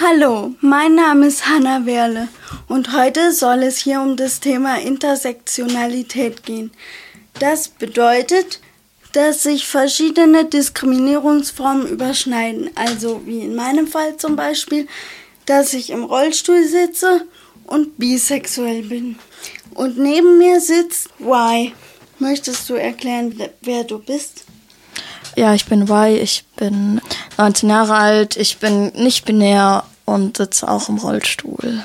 Hallo, mein Name ist Hanna Werle und heute soll es hier um das Thema Intersektionalität gehen. Das bedeutet, dass sich verschiedene Diskriminierungsformen überschneiden. Also wie in meinem Fall zum Beispiel, dass ich im Rollstuhl sitze und bisexuell bin. Und neben mir sitzt Y. Möchtest du erklären, wer du bist? Ja, ich bin Y, ich bin 19 Jahre alt, ich bin nicht binär und sitze auch im Rollstuhl.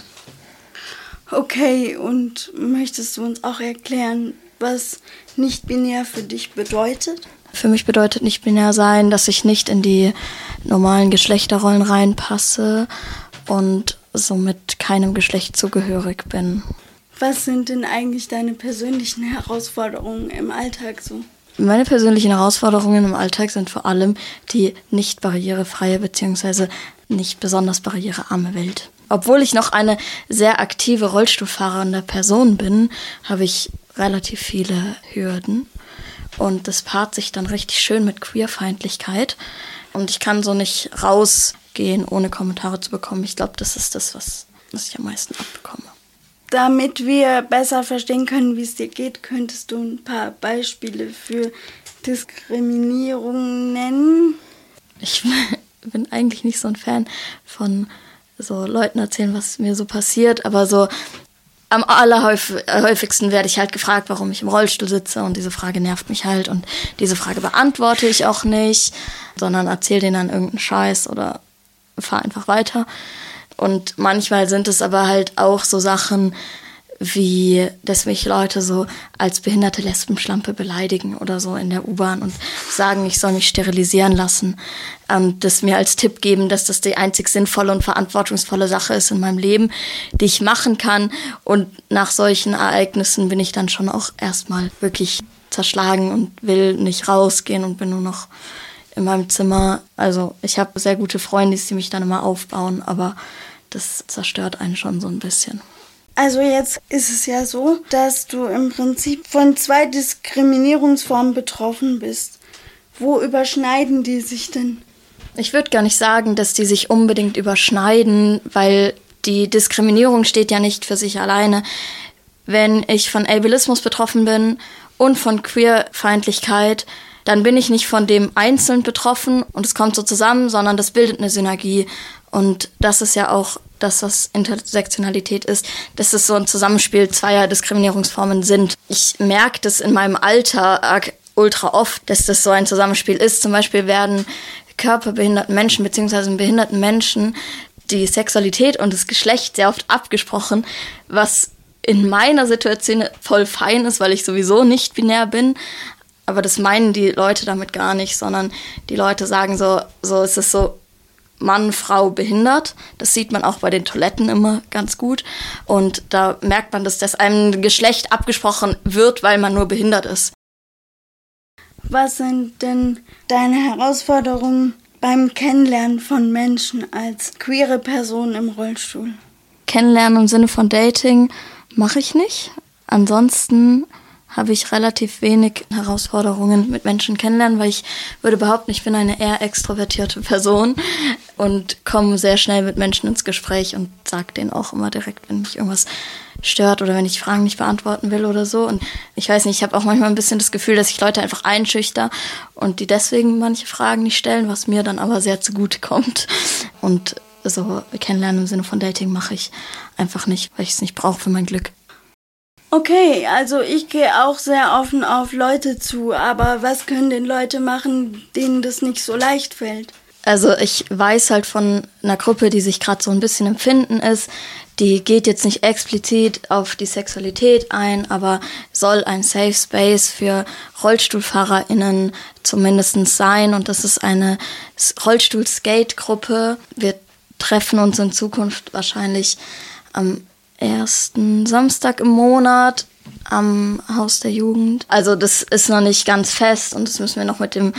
Okay, und möchtest du uns auch erklären, was nicht binär für dich bedeutet? Für mich bedeutet nicht binär sein, dass ich nicht in die normalen Geschlechterrollen reinpasse und somit keinem Geschlecht zugehörig bin. Was sind denn eigentlich deine persönlichen Herausforderungen im Alltag so? Meine persönlichen Herausforderungen im Alltag sind vor allem die nicht barrierefreie bzw. nicht besonders barrierearme Welt. Obwohl ich noch eine sehr aktive Rollstuhlfahrende Person bin, habe ich relativ viele Hürden. Und das paart sich dann richtig schön mit Queerfeindlichkeit. Und ich kann so nicht rausgehen, ohne Kommentare zu bekommen. Ich glaube, das ist das, was, was ich am meisten abbekomme. Damit wir besser verstehen können, wie es dir geht, könntest du ein paar Beispiele für Diskriminierung nennen? Ich bin eigentlich nicht so ein Fan von so Leuten erzählen, was mir so passiert, aber so am allerhäufigsten werde ich halt gefragt, warum ich im Rollstuhl sitze und diese Frage nervt mich halt und diese Frage beantworte ich auch nicht, sondern erzähle denen dann irgendeinen Scheiß oder fahre einfach weiter. Und manchmal sind es aber halt auch so Sachen, wie, dass mich Leute so als behinderte Lesbenschlampe beleidigen oder so in der U-Bahn und sagen, ich soll mich sterilisieren lassen. Und das mir als Tipp geben, dass das die einzig sinnvolle und verantwortungsvolle Sache ist in meinem Leben, die ich machen kann. Und nach solchen Ereignissen bin ich dann schon auch erstmal wirklich zerschlagen und will nicht rausgehen und bin nur noch in meinem Zimmer. Also ich habe sehr gute Freunde, die mich dann immer aufbauen, aber das zerstört einen schon so ein bisschen. Also jetzt ist es ja so, dass du im Prinzip von zwei Diskriminierungsformen betroffen bist. Wo überschneiden die sich denn? Ich würde gar nicht sagen, dass die sich unbedingt überschneiden, weil die Diskriminierung steht ja nicht für sich alleine. Wenn ich von Ableismus betroffen bin und von Queerfeindlichkeit, dann bin ich nicht von dem einzeln betroffen und es kommt so zusammen, sondern das bildet eine Synergie. Und das ist ja auch das, was Intersektionalität ist, dass es so ein Zusammenspiel zweier Diskriminierungsformen sind. Ich merke das in meinem Alltag ultra oft, dass das so ein Zusammenspiel ist. Zum Beispiel werden körperbehinderten Menschen bzw. behinderten Menschen die Sexualität und das Geschlecht sehr oft abgesprochen, was in meiner Situation voll fein ist, weil ich sowieso nicht binär bin. Aber das meinen die Leute damit gar nicht, sondern die Leute sagen so, so ist es so Mann, Frau behindert. Das sieht man auch bei den Toiletten immer ganz gut. Und da merkt man, dass das einem Geschlecht abgesprochen wird, weil man nur behindert ist. Was sind denn deine Herausforderungen beim Kennenlernen von Menschen als queere Person im Rollstuhl? Kennenlernen im Sinne von Dating mache ich nicht. Ansonsten habe ich relativ wenig Herausforderungen mit Menschen kennenlernen, weil ich würde behaupten, ich bin eine eher extrovertierte Person und komme sehr schnell mit Menschen ins Gespräch und sage denen auch immer direkt, wenn mich irgendwas stört oder wenn ich Fragen nicht beantworten will oder so. Und ich weiß nicht, ich habe auch manchmal ein bisschen das Gefühl, dass ich Leute einfach einschüchter und die deswegen manche Fragen nicht stellen, was mir dann aber sehr zugute kommt. Und so kennenlernen im Sinne von Dating mache ich einfach nicht, weil ich es nicht brauche für mein Glück. Okay, also ich gehe auch sehr offen auf Leute zu, aber was können denn Leute machen, denen das nicht so leicht fällt? Also ich weiß halt von einer Gruppe, die sich gerade so ein bisschen empfinden ist, die geht jetzt nicht explizit auf die Sexualität ein, aber soll ein Safe Space für RollstuhlfahrerInnen zumindest sein. Und das ist eine Rollstuhl-Skate-Gruppe. Wir treffen uns in Zukunft wahrscheinlich am ersten Samstag im Monat am Haus der Jugend. Also das ist noch nicht ganz fest und das müssen wir noch mit dem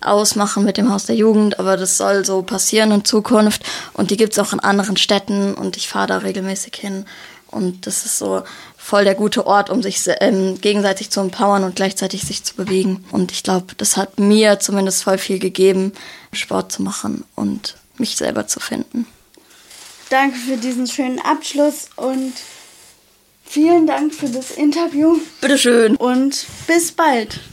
ausmachen mit dem Haus der Jugend, aber das soll so passieren in Zukunft und die gibt es auch in anderen Städten und ich fahre da regelmäßig hin und das ist so voll der gute Ort, um sich ähm, gegenseitig zu empowern und gleichzeitig sich zu bewegen und ich glaube, das hat mir zumindest voll viel gegeben, Sport zu machen und mich selber zu finden. danke für diesen schönen Abschluss und vielen Dank für das Interview. Bitteschön. Und bis bald.